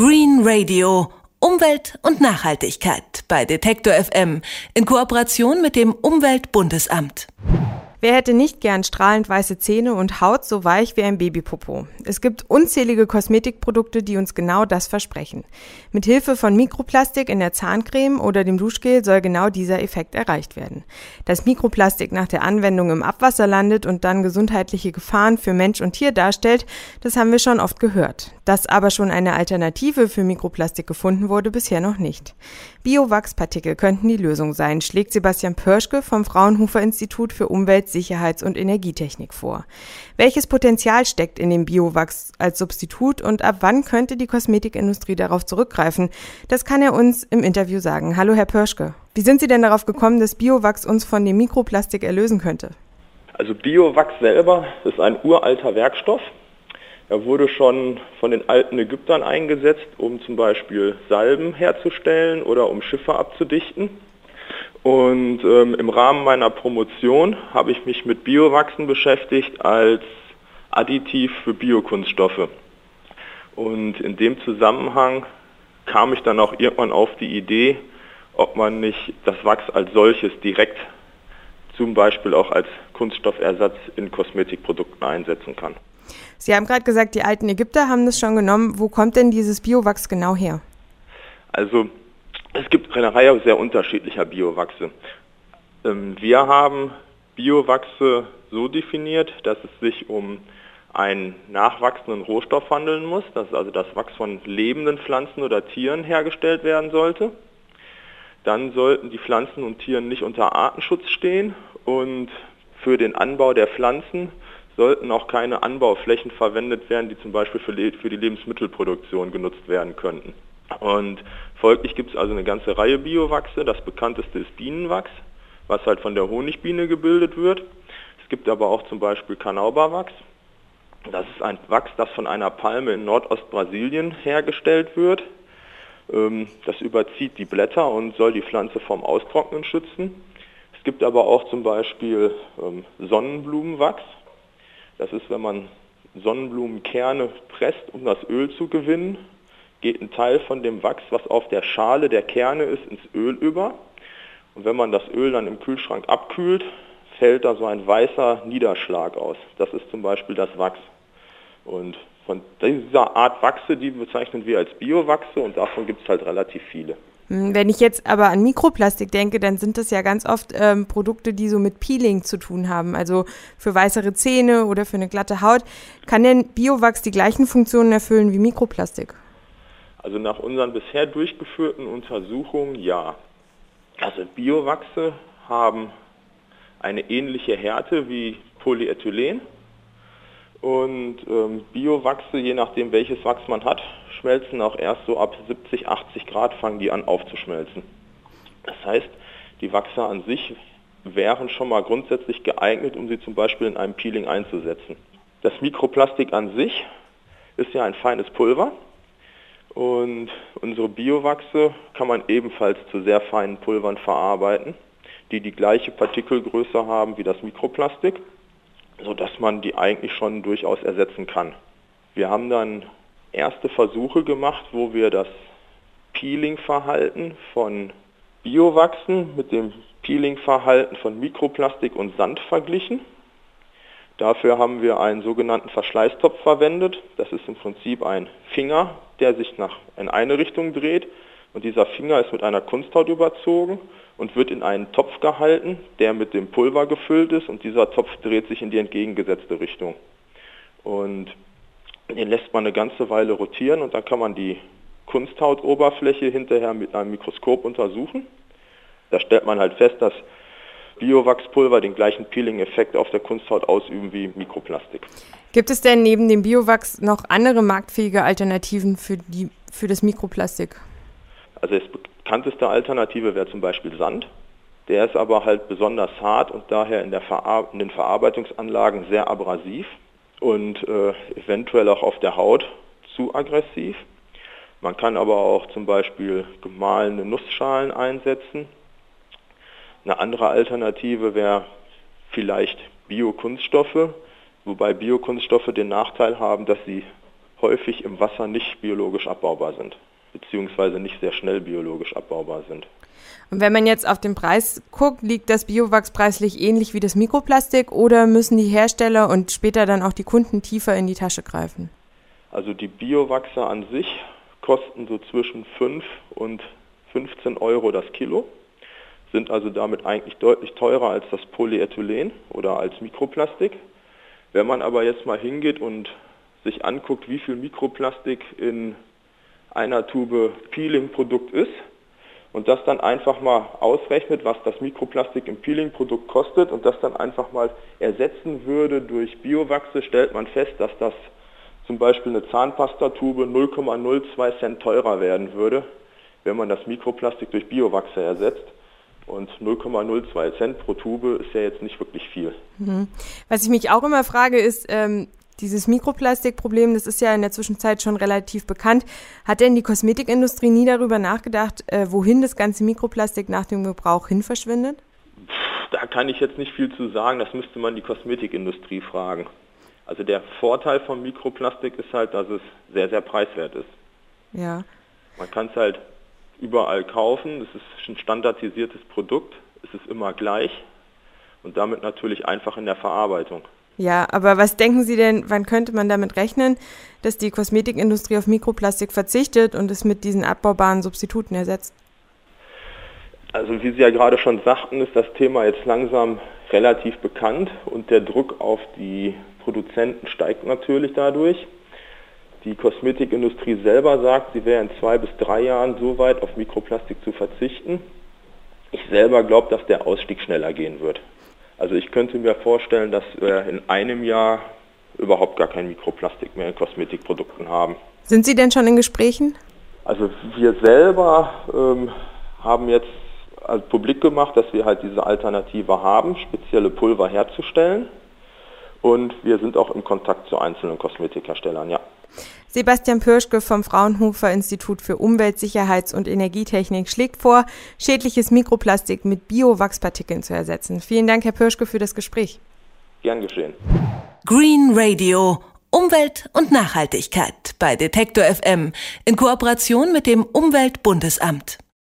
Green Radio. Umwelt und Nachhaltigkeit bei Detektor FM in Kooperation mit dem Umweltbundesamt. Wer hätte nicht gern strahlend weiße Zähne und Haut so weich wie ein Babypopo? Es gibt unzählige Kosmetikprodukte, die uns genau das versprechen. Mit Hilfe von Mikroplastik in der Zahncreme oder dem Duschgel soll genau dieser Effekt erreicht werden. Dass Mikroplastik nach der Anwendung im Abwasser landet und dann gesundheitliche Gefahren für Mensch und Tier darstellt, das haben wir schon oft gehört. Dass aber schon eine Alternative für Mikroplastik gefunden wurde, bisher noch nicht. Biowachspartikel könnten die Lösung sein, schlägt Sebastian Pörschke vom Fraunhofer Institut für Umwelt, Sicherheits- und Energietechnik vor. Welches Potenzial steckt in dem Biowachs als Substitut und ab wann könnte die Kosmetikindustrie darauf zurückgreifen? Das kann er uns im Interview sagen. Hallo, Herr Pörschke. Wie sind Sie denn darauf gekommen, dass Biowachs uns von dem Mikroplastik erlösen könnte? Also Biowachs selber ist ein uralter Werkstoff. Er wurde schon von den alten Ägyptern eingesetzt, um zum Beispiel Salben herzustellen oder um Schiffe abzudichten. Und ähm, im Rahmen meiner Promotion habe ich mich mit Biowachsen beschäftigt als Additiv für Biokunststoffe. Und in dem Zusammenhang kam ich dann auch irgendwann auf die Idee, ob man nicht das Wachs als solches direkt zum Beispiel auch als Kunststoffersatz in Kosmetikprodukten einsetzen kann. Sie haben gerade gesagt, die alten Ägypter haben das schon genommen. Wo kommt denn dieses Biowachs genau her? Also es gibt eine Reihe sehr unterschiedlicher Biowachse. Ähm, wir haben Biowachse so definiert, dass es sich um einen nachwachsenden Rohstoff handeln muss, dass also das Wachs von lebenden Pflanzen oder Tieren hergestellt werden sollte. Dann sollten die Pflanzen und Tiere nicht unter Artenschutz stehen und für den Anbau der Pflanzen sollten auch keine Anbauflächen verwendet werden, die zum Beispiel für, für die Lebensmittelproduktion genutzt werden könnten. Und folglich gibt es also eine ganze Reihe Biowachse. Das bekannteste ist Bienenwachs, was halt von der Honigbiene gebildet wird. Es gibt aber auch zum Beispiel Kanauberwachs. Das ist ein Wachs, das von einer Palme in Nordostbrasilien hergestellt wird. Ähm, das überzieht die Blätter und soll die Pflanze vom Austrocknen schützen. Es gibt aber auch zum Beispiel ähm, Sonnenblumenwachs. Das ist, wenn man Sonnenblumenkerne presst, um das Öl zu gewinnen, geht ein Teil von dem Wachs, was auf der Schale der Kerne ist, ins Öl über. Und wenn man das Öl dann im Kühlschrank abkühlt, fällt da so ein weißer Niederschlag aus. Das ist zum Beispiel das Wachs. Und von dieser Art Wachse, die bezeichnen wir als Biowachse und davon gibt es halt relativ viele. Hm, wenn ich jetzt aber an Mikroplastik denke, dann sind das ja ganz oft ähm, Produkte, die so mit Peeling zu tun haben, also für weißere Zähne oder für eine glatte Haut. Kann denn Biowachs die gleichen Funktionen erfüllen wie Mikroplastik? Also nach unseren bisher durchgeführten Untersuchungen ja. Also Biowachse haben eine ähnliche Härte wie Polyethylen und ähm, Biowachse, je nachdem welches Wachs man hat, schmelzen auch erst so ab 70, 80 Grad fangen die an aufzuschmelzen. Das heißt, die Wachse an sich wären schon mal grundsätzlich geeignet, um sie zum Beispiel in einem Peeling einzusetzen. Das Mikroplastik an sich ist ja ein feines Pulver und unsere Biowachse kann man ebenfalls zu sehr feinen Pulvern verarbeiten, die die gleiche Partikelgröße haben wie das Mikroplastik sodass man die eigentlich schon durchaus ersetzen kann. Wir haben dann erste Versuche gemacht, wo wir das Peeling-Verhalten von Biowachsen mit dem Peeling-Verhalten von Mikroplastik und Sand verglichen. Dafür haben wir einen sogenannten Verschleißtopf verwendet. Das ist im Prinzip ein Finger, der sich nach in eine Richtung dreht und dieser Finger ist mit einer Kunsthaut überzogen und wird in einen Topf gehalten, der mit dem Pulver gefüllt ist und dieser Topf dreht sich in die entgegengesetzte Richtung. Und den lässt man eine ganze Weile rotieren und dann kann man die Kunsthautoberfläche hinterher mit einem Mikroskop untersuchen. Da stellt man halt fest, dass Biowachspulver den gleichen Peeling-Effekt auf der Kunsthaut ausüben wie Mikroplastik. Gibt es denn neben dem Biowachs noch andere marktfähige Alternativen für, die, für das Mikroplastik? Also das bekannteste Alternative wäre zum Beispiel Sand. Der ist aber halt besonders hart und daher in, in den Verarbeitungsanlagen sehr abrasiv und äh, eventuell auch auf der Haut zu aggressiv. Man kann aber auch zum Beispiel gemahlene Nussschalen einsetzen. Eine andere Alternative wäre vielleicht Biokunststoffe, wobei Biokunststoffe den Nachteil haben, dass sie häufig im Wasser nicht biologisch abbaubar sind, beziehungsweise nicht sehr schnell biologisch abbaubar sind. Und wenn man jetzt auf den Preis guckt, liegt das Biowachs preislich ähnlich wie das Mikroplastik oder müssen die Hersteller und später dann auch die Kunden tiefer in die Tasche greifen? Also die Biowachse an sich kosten so zwischen 5 und 15 Euro das Kilo, sind also damit eigentlich deutlich teurer als das Polyethylen oder als Mikroplastik. Wenn man aber jetzt mal hingeht und sich anguckt, wie viel Mikroplastik in einer Tube Peeling-Produkt ist und das dann einfach mal ausrechnet, was das Mikroplastik im Peeling-Produkt kostet und das dann einfach mal ersetzen würde durch Biowachse, stellt man fest, dass das zum Beispiel eine Zahnpastatube 0,02 Cent teurer werden würde, wenn man das Mikroplastik durch Biowachse ersetzt. Und 0,02 Cent pro Tube ist ja jetzt nicht wirklich viel. Mhm. Was ich mich auch immer frage, ist, ähm, dieses Mikroplastikproblem, das ist ja in der Zwischenzeit schon relativ bekannt. Hat denn die Kosmetikindustrie nie darüber nachgedacht, äh, wohin das ganze Mikroplastik nach dem Gebrauch hin verschwindet? Da kann ich jetzt nicht viel zu sagen, das müsste man die Kosmetikindustrie fragen. Also der Vorteil von Mikroplastik ist halt, dass es sehr, sehr preiswert ist. Ja. Man kann es halt überall kaufen, es ist ein standardisiertes Produkt, es ist immer gleich und damit natürlich einfach in der Verarbeitung. Ja, aber was denken Sie denn, wann könnte man damit rechnen, dass die Kosmetikindustrie auf Mikroplastik verzichtet und es mit diesen abbaubaren Substituten ersetzt? Also wie Sie ja gerade schon sagten, ist das Thema jetzt langsam relativ bekannt und der Druck auf die Produzenten steigt natürlich dadurch. Die Kosmetikindustrie selber sagt, sie wäre in zwei bis drei Jahren so weit, auf Mikroplastik zu verzichten. Ich selber glaube, dass der Ausstieg schneller gehen wird. Also ich könnte mir vorstellen, dass wir in einem Jahr überhaupt gar kein Mikroplastik mehr in Kosmetikprodukten haben. Sind Sie denn schon in Gesprächen? Also wir selber ähm, haben jetzt als publik gemacht, dass wir halt diese Alternative haben, spezielle Pulver herzustellen. Und wir sind auch im Kontakt zu einzelnen Kosmetikherstellern, ja. Sebastian Pirschke vom Fraunhofer Institut für Umweltsicherheits- und Energietechnik schlägt vor, schädliches Mikroplastik mit Biowachspartikeln zu ersetzen. Vielen Dank, Herr Pirschke, für das Gespräch. Gern geschehen. Green Radio. Umwelt und Nachhaltigkeit bei Detektor FM in Kooperation mit dem Umweltbundesamt.